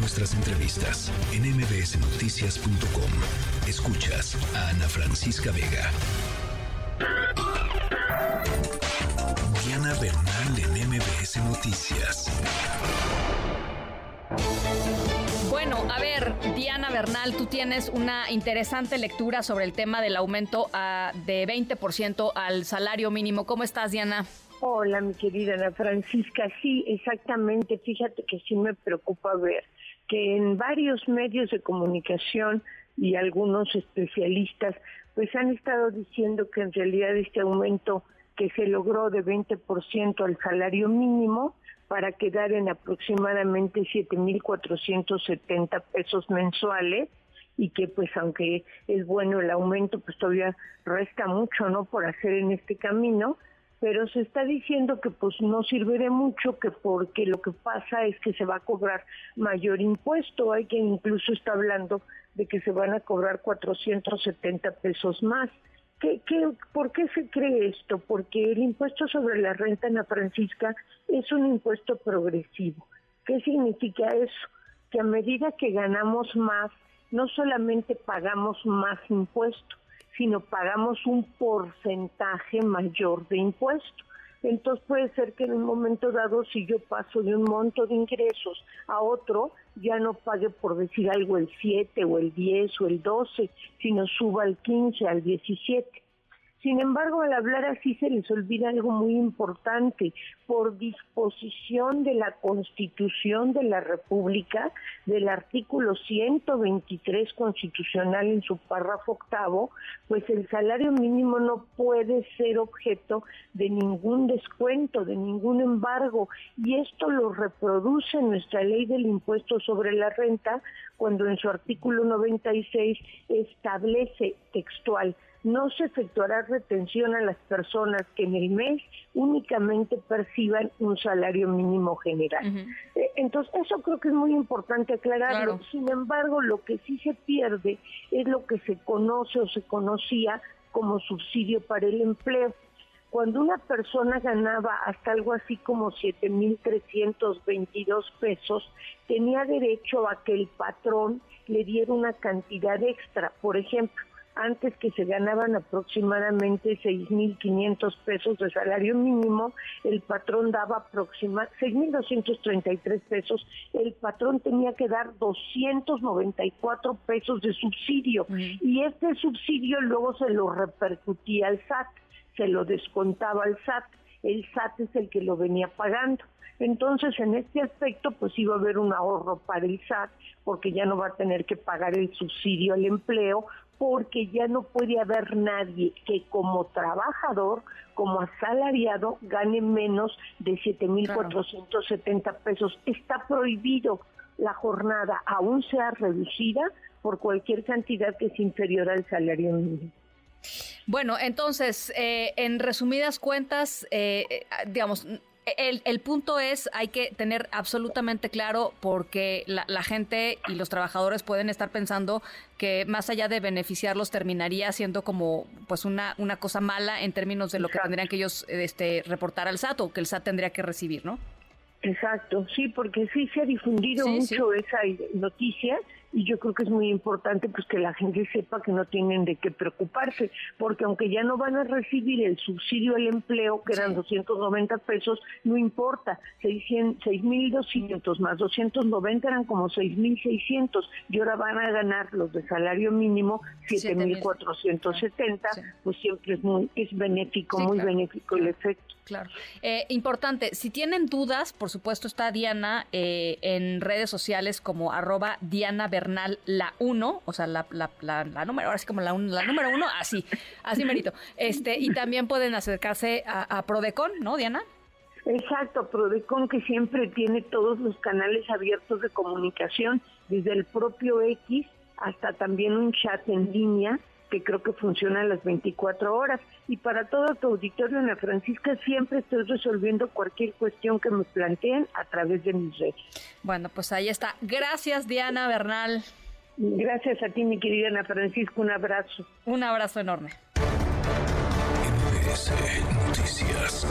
nuestras entrevistas en mbsnoticias.com. Escuchas a Ana Francisca Vega. Diana Bernal en MBS Noticias. Bueno, a ver, Diana Bernal, tú tienes una interesante lectura sobre el tema del aumento a, de 20% al salario mínimo. ¿Cómo estás, Diana? Hola, mi querida Ana Francisca. Sí, exactamente. Fíjate que sí me preocupa ver que en varios medios de comunicación y algunos especialistas pues han estado diciendo que en realidad este aumento que se logró de 20% al salario mínimo para quedar en aproximadamente 7.470 pesos mensuales y que pues aunque es bueno el aumento, pues todavía resta mucho, ¿no? Por hacer en este camino, pero se está diciendo que pues no sirve de mucho, que porque lo que pasa es que se va a cobrar mayor impuesto, hay quien incluso está hablando de que se van a cobrar 470 pesos más. ¿Qué, qué, por qué se cree esto? Porque el impuesto sobre la renta, Ana Francisca, es un impuesto progresivo. ¿Qué significa eso? Que a medida que ganamos más, no solamente pagamos más impuesto, sino pagamos un porcentaje mayor de impuesto. Entonces puede ser que en un momento dado, si yo paso de un monto de ingresos a otro, ya no pague por decir algo el 7 o el 10 o el 12, sino suba al 15, al 17. Sin embargo, al hablar así se les olvida algo muy importante. Por disposición de la Constitución de la República, del artículo 123 constitucional en su párrafo octavo, pues el salario mínimo no puede ser objeto de ningún descuento, de ningún embargo. Y esto lo reproduce nuestra ley del impuesto sobre la renta cuando en su artículo 96 establece textual no se efectuará retención a las personas que en el mes únicamente perciban un salario mínimo general. Eh, entonces, eso creo que es muy importante aclararlo. Sin embargo, lo que sí se pierde es lo que se conoce o se conocía como subsidio para el empleo. Cuando una persona ganaba hasta algo así como 7.322 pesos, tenía derecho a que el patrón le diera una cantidad extra. Por ejemplo, antes que se ganaban aproximadamente 6.500 pesos de salario mínimo, el patrón daba aproximadamente 6.233 pesos, el patrón tenía que dar 294 pesos de subsidio y este subsidio luego se lo repercutía al SAT, se lo descontaba al SAT, el SAT es el que lo venía pagando. Entonces, en este aspecto, pues iba a haber un ahorro para el SAT, porque ya no va a tener que pagar el subsidio al empleo, porque ya no puede haber nadie que como trabajador, como asalariado, gane menos de 7.470 pesos. Está prohibido la jornada, aún sea reducida, por cualquier cantidad que es inferior al salario mínimo. Bueno, entonces, eh, en resumidas cuentas, eh, eh digamos, el, punto es, hay que tener absolutamente claro porque la, gente y los trabajadores pueden estar pensando que más allá de beneficiarlos terminaría siendo como pues una, una cosa mala en términos de lo que tendrían que ellos este, reportar al SAT o que el SAT tendría que recibir, ¿no? Exacto, sí, porque sí se ha difundido mucho esa noticia y yo creo que es muy importante pues que la gente sepa que no tienen de qué preocuparse, porque aunque ya no van a recibir el subsidio al empleo, que eran 290 pesos, no importa, 6.200 más 290 eran como 6.600 y ahora van a ganar los de salario mínimo 7.470, pues siempre es muy es benéfico, muy benéfico el efecto. Claro. Eh, importante, si tienen dudas, por supuesto está Diana eh, en redes sociales como arroba Diana Bernal la 1, o sea, la, la, la, número, ahora sí como la, la número 1, así, así merito. Este, y también pueden acercarse a Prodecon, ¿no, Diana? Exacto, Prodecon que siempre tiene todos los canales abiertos de comunicación, desde el propio X hasta también un chat en línea que creo que funciona a las 24 horas. Y para todo tu auditorio, Ana Francisca, siempre estoy resolviendo cualquier cuestión que me planteen a través de mis redes. Bueno, pues ahí está. Gracias, Diana Bernal. Gracias a ti, mi querida Ana Francisca. Un abrazo. Un abrazo enorme. Noticias.